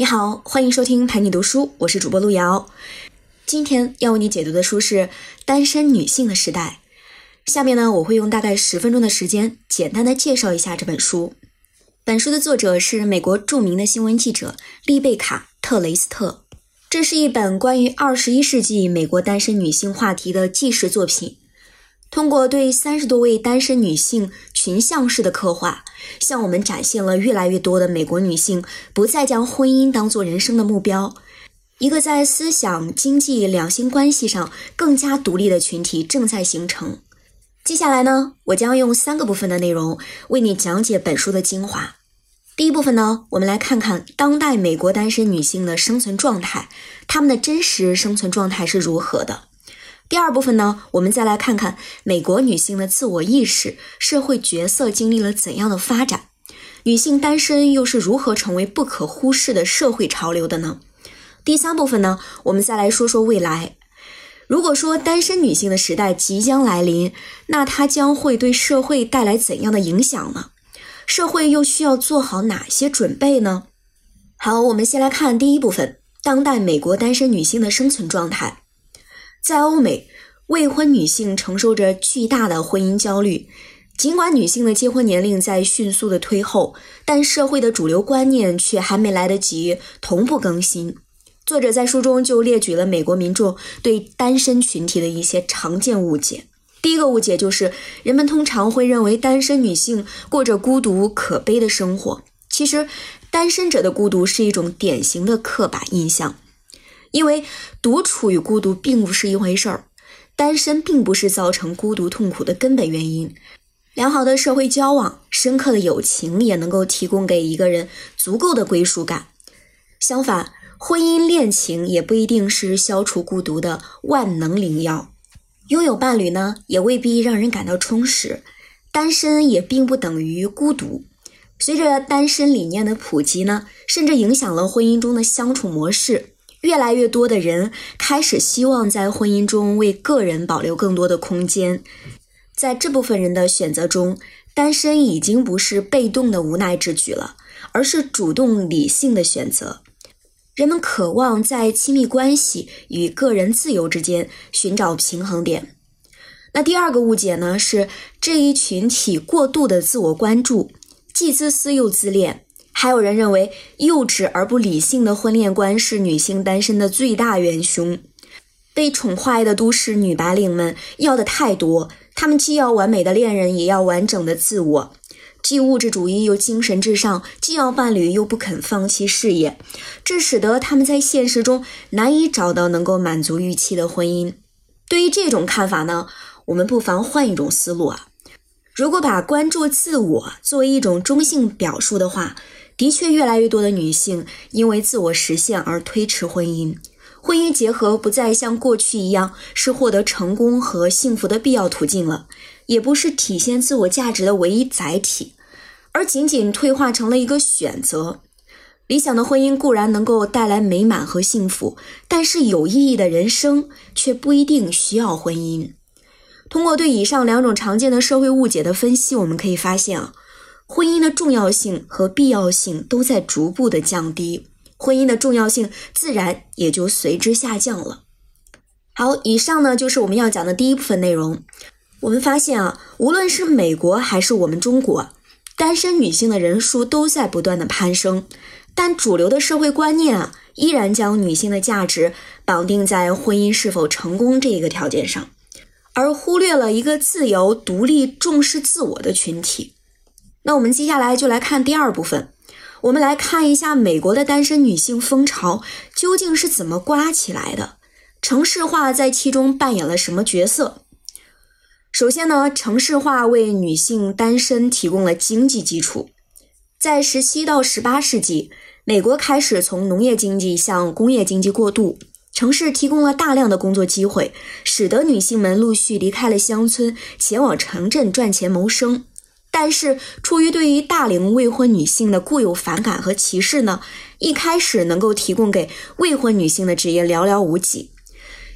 你好，欢迎收听陪你读书，我是主播路遥。今天要为你解读的书是《单身女性的时代》。下面呢，我会用大概十分钟的时间，简单的介绍一下这本书。本书的作者是美国著名的新闻记者丽贝卡·特雷斯特。这是一本关于二十一世纪美国单身女性话题的纪实作品。通过对三十多位单身女性群像式的刻画，向我们展现了越来越多的美国女性不再将婚姻当做人生的目标，一个在思想、经济、两性关系上更加独立的群体正在形成。接下来呢，我将用三个部分的内容为你讲解本书的精华。第一部分呢，我们来看看当代美国单身女性的生存状态，她们的真实生存状态是如何的。第二部分呢，我们再来看看美国女性的自我意识、社会角色经历了怎样的发展，女性单身又是如何成为不可忽视的社会潮流的呢？第三部分呢，我们再来说说未来。如果说单身女性的时代即将来临，那它将会对社会带来怎样的影响呢？社会又需要做好哪些准备呢？好，我们先来看第一部分：当代美国单身女性的生存状态。在欧美，未婚女性承受着巨大的婚姻焦虑。尽管女性的结婚年龄在迅速的推后，但社会的主流观念却还没来得及同步更新。作者在书中就列举了美国民众对单身群体的一些常见误解。第一个误解就是，人们通常会认为单身女性过着孤独可悲的生活。其实，单身者的孤独是一种典型的刻板印象。因为独处与孤独并不是一回事儿，单身并不是造成孤独痛苦的根本原因。良好的社会交往、深刻的友情也能够提供给一个人足够的归属感。相反，婚姻恋情也不一定是消除孤独的万能灵药。拥有伴侣呢，也未必让人感到充实。单身也并不等于孤独。随着单身理念的普及呢，甚至影响了婚姻中的相处模式。越来越多的人开始希望在婚姻中为个人保留更多的空间，在这部分人的选择中，单身已经不是被动的无奈之举了，而是主动理性的选择。人们渴望在亲密关系与个人自由之间寻找平衡点。那第二个误解呢？是这一群体过度的自我关注，既自私又自恋。还有人认为，幼稚而不理性的婚恋观是女性单身的最大元凶。被宠坏的都市女白领们要的太多，她们既要完美的恋人，也要完整的自我；既物质主义又精神至上，既要伴侣又不肯放弃事业，这使得她们在现实中难以找到能够满足预期的婚姻。对于这种看法呢，我们不妨换一种思路啊。如果把关注自我作为一种中性表述的话，的确，越来越多的女性因为自我实现而推迟婚姻。婚姻结合不再像过去一样是获得成功和幸福的必要途径了，也不是体现自我价值的唯一载体，而仅仅退化成了一个选择。理想的婚姻固然能够带来美满和幸福，但是有意义的人生却不一定需要婚姻。通过对以上两种常见的社会误解的分析，我们可以发现啊。婚姻的重要性和必要性都在逐步的降低，婚姻的重要性自然也就随之下降了。好，以上呢就是我们要讲的第一部分内容。我们发现啊，无论是美国还是我们中国，单身女性的人数都在不断的攀升，但主流的社会观念啊，依然将女性的价值绑定在婚姻是否成功这一个条件上，而忽略了一个自由、独立、重视自我的群体。那我们接下来就来看第二部分，我们来看一下美国的单身女性风潮究竟是怎么刮起来的，城市化在其中扮演了什么角色？首先呢，城市化为女性单身提供了经济基础。在十七到十八世纪，美国开始从农业经济向工业经济过渡，城市提供了大量的工作机会，使得女性们陆续离开了乡村，前往城镇赚钱谋生。但是，出于对于大龄未婚女性的固有反感和歧视呢，一开始能够提供给未婚女性的职业寥寥无几，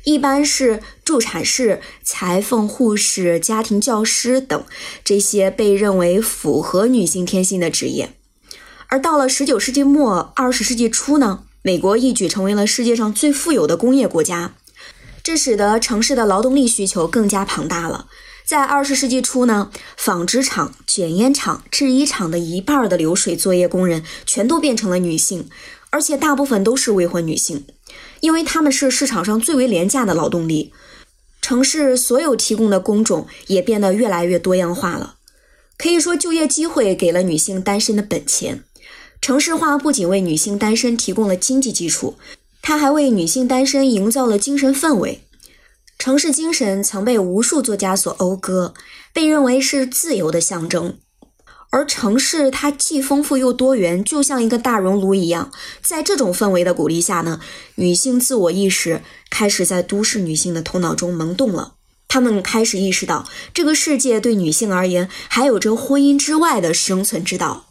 一般是助产士、裁缝、护士、家庭教师等这些被认为符合女性天性的职业。而到了十九世纪末、二十世纪初呢，美国一举成为了世界上最富有的工业国家，这使得城市的劳动力需求更加庞大了。在二十世纪初呢，纺织厂、卷烟厂、制衣厂的一半的流水作业工人全都变成了女性，而且大部分都是未婚女性，因为她们是市场上最为廉价的劳动力。城市所有提供的工种也变得越来越多样化了，可以说就业机会给了女性单身的本钱。城市化不仅为女性单身提供了经济基础，它还为女性单身营造了精神氛围。城市精神曾被无数作家所讴歌，被认为是自由的象征。而城市它既丰富又多元，就像一个大熔炉一样。在这种氛围的鼓励下呢，女性自我意识开始在都市女性的头脑中萌动了。她们开始意识到，这个世界对女性而言还有着婚姻之外的生存之道。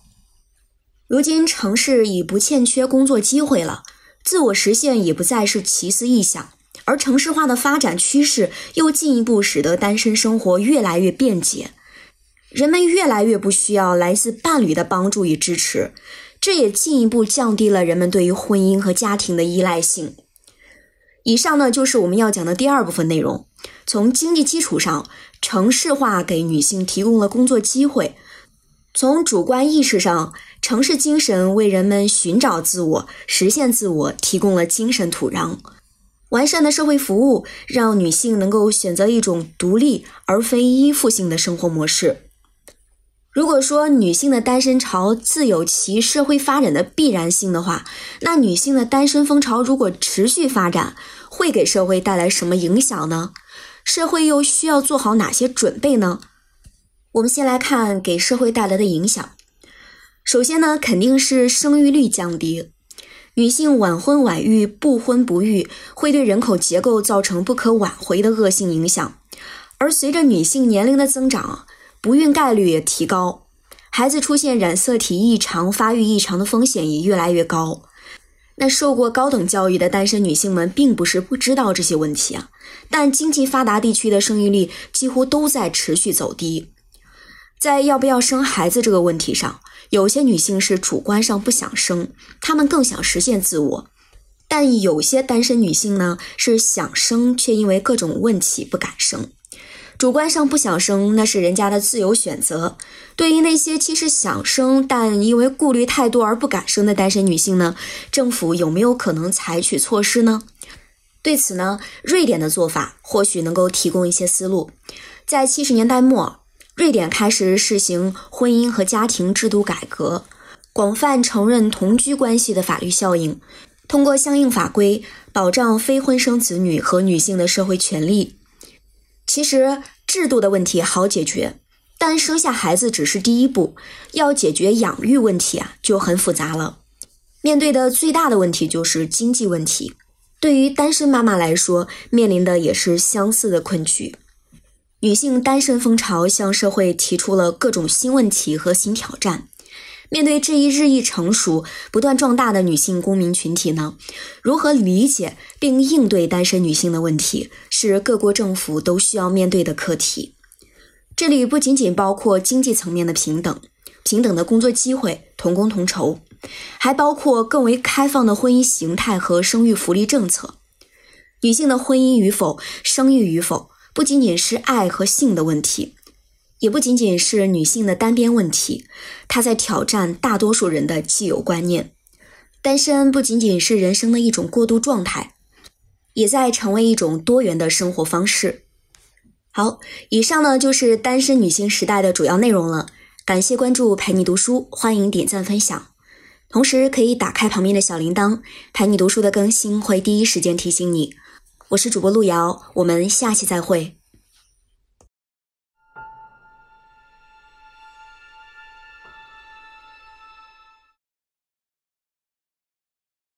如今，城市已不欠缺工作机会了，自我实现也不再是奇思异想。而城市化的发展趋势又进一步使得单身生活越来越便捷，人们越来越不需要来自伴侣的帮助与支持，这也进一步降低了人们对于婚姻和家庭的依赖性。以上呢就是我们要讲的第二部分内容。从经济基础上，城市化给女性提供了工作机会；从主观意识上，城市精神为人们寻找自我、实现自我提供了精神土壤。完善的社会服务让女性能够选择一种独立而非依附性的生活模式。如果说女性的单身潮自有其社会发展的必然性的话，那女性的单身风潮如果持续发展，会给社会带来什么影响呢？社会又需要做好哪些准备呢？我们先来看给社会带来的影响。首先呢，肯定是生育率降低。女性晚婚晚育、不婚不育，会对人口结构造成不可挽回的恶性影响。而随着女性年龄的增长，不孕概率也提高，孩子出现染色体异常、发育异常的风险也越来越高。那受过高等教育的单身女性们，并不是不知道这些问题啊，但经济发达地区的生育率几乎都在持续走低。在要不要生孩子这个问题上，有些女性是主观上不想生，她们更想实现自我；但有些单身女性呢，是想生，却因为各种问题不敢生。主观上不想生，那是人家的自由选择。对于那些其实想生，但因为顾虑太多而不敢生的单身女性呢，政府有没有可能采取措施呢？对此呢，瑞典的做法或许能够提供一些思路。在七十年代末。瑞典开始实行婚姻和家庭制度改革，广泛承认同居关系的法律效应，通过相应法规保障非婚生子女和女性的社会权利。其实制度的问题好解决，但生下孩子只是第一步，要解决养育问题啊就很复杂了。面对的最大的问题就是经济问题，对于单身妈妈来说，面临的也是相似的困局。女性单身风潮向社会提出了各种新问题和新挑战。面对这一日益成熟、不断壮大的女性公民群体呢？如何理解并应对单身女性的问题，是各国政府都需要面对的课题。这里不仅仅包括经济层面的平等、平等的工作机会、同工同酬，还包括更为开放的婚姻形态和生育福利政策。女性的婚姻与否、生育与否。不仅仅是爱和性的问题，也不仅仅是女性的单边问题，它在挑战大多数人的既有观念。单身不仅仅是人生的一种过渡状态，也在成为一种多元的生活方式。好，以上呢就是单身女性时代的主要内容了。感谢关注陪你读书，欢迎点赞分享，同时可以打开旁边的小铃铛，陪你读书的更新会第一时间提醒你。我是主播路遥，我们下期再会。